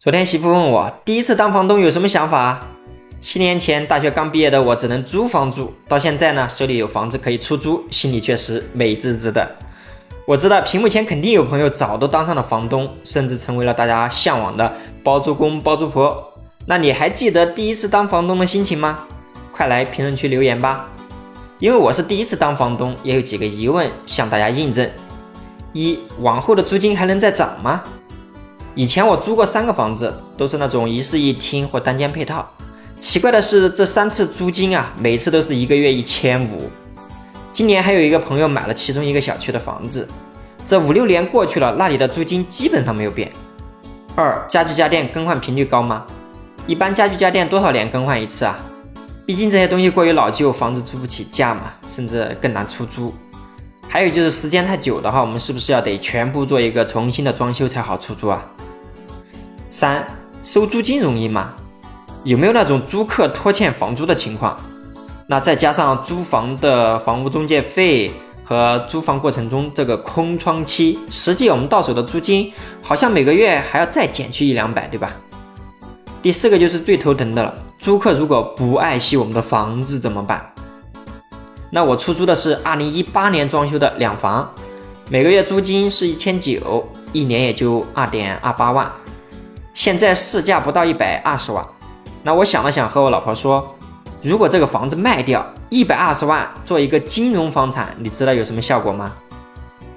昨天媳妇问我第一次当房东有什么想法？七年前大学刚毕业的我只能租房住，到现在呢手里有房子可以出租，心里确实美滋滋的。我知道屏幕前肯定有朋友早都当上了房东，甚至成为了大家向往的包租公包租婆。那你还记得第一次当房东的心情吗？快来评论区留言吧！因为我是第一次当房东，也有几个疑问向大家印证：一，往后的租金还能再涨吗？以前我租过三个房子，都是那种一室一厅或单间配套。奇怪的是，这三次租金啊，每次都是一个月一千五。今年还有一个朋友买了其中一个小区的房子，这五六年过去了，那里的租金基本上没有变。二，家具家电更换频率高吗？一般家具家电多少年更换一次啊？毕竟这些东西过于老旧，房子租不起价嘛，甚至更难出租。还有就是时间太久的话，我们是不是要得全部做一个重新的装修才好出租啊？三收租金容易吗？有没有那种租客拖欠房租的情况？那再加上租房的房屋中介费和租房过程中这个空窗期，实际我们到手的租金好像每个月还要再减去一两百，对吧？第四个就是最头疼的了，租客如果不爱惜我们的房子怎么办？那我出租的是二零一八年装修的两房，每个月租金是一千九，一年也就二点二八万。现在市价不到一百二十万，那我想了想，和我老婆说，如果这个房子卖掉一百二十万做一个金融房产，你知道有什么效果吗？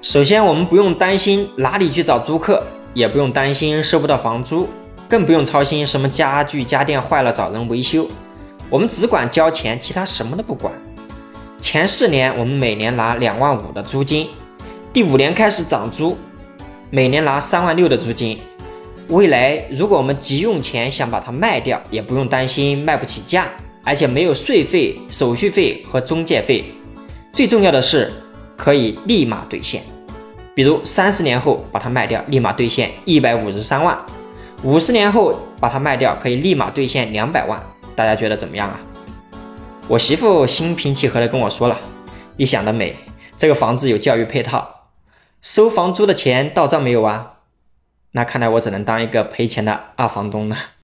首先，我们不用担心哪里去找租客，也不用担心收不到房租，更不用操心什么家具家电坏了找人维修，我们只管交钱，其他什么都不管。前四年我们每年拿两万五的租金，第五年开始涨租，每年拿三万六的租金。未来，如果我们急用钱想把它卖掉，也不用担心卖不起价，而且没有税费、手续费和中介费。最重要的是，可以立马兑现。比如三十年后把它卖掉，立马兑现一百五十三万；五十年后把它卖掉，可以立马兑现两百万。大家觉得怎么样啊？我媳妇心平气和地跟我说了：“你想得美，这个房子有教育配套，收房租的钱到账没有啊？”那看来我只能当一个赔钱的二房东了。